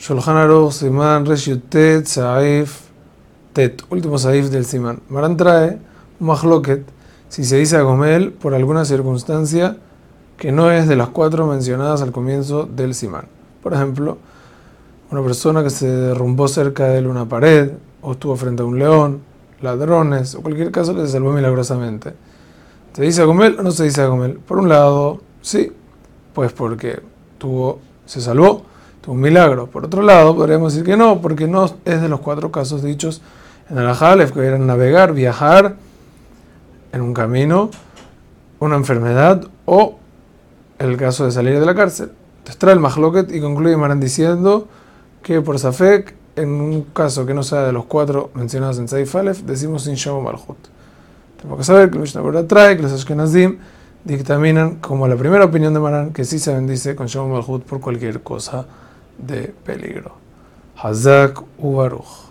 Shulchan Aruch, Siman, Reshutet, Saif, Tet, último Saif del Siman. Maran trae un mahloket si se dice a Gomel por alguna circunstancia que no es de las cuatro mencionadas al comienzo del Siman. Por ejemplo, una persona que se derrumbó cerca de él una pared, o estuvo frente a un león, ladrones, o cualquier caso se salvó milagrosamente. ¿Se dice a Gomel o no se dice a Gomel? Por un lado, sí, pues porque tuvo, se salvó un milagro. Por otro lado, podríamos decir que no, porque no es de los cuatro casos dichos en el Ajalef, que eran navegar, viajar en un camino, una enfermedad o el caso de salir de la cárcel. Entonces trae el Mahloket y concluye Maran diciendo que por Safek, en un caso que no sea de los cuatro mencionados en Saif Alef, decimos sin Shalom Malhut. Tenemos que saber que el Mishnah trae que los Ashkenazim dictaminan como la primera opinión de Maran que sí se bendice con Shalom Malhut por cualquier cosa de peligro. Hazak Ubaruch.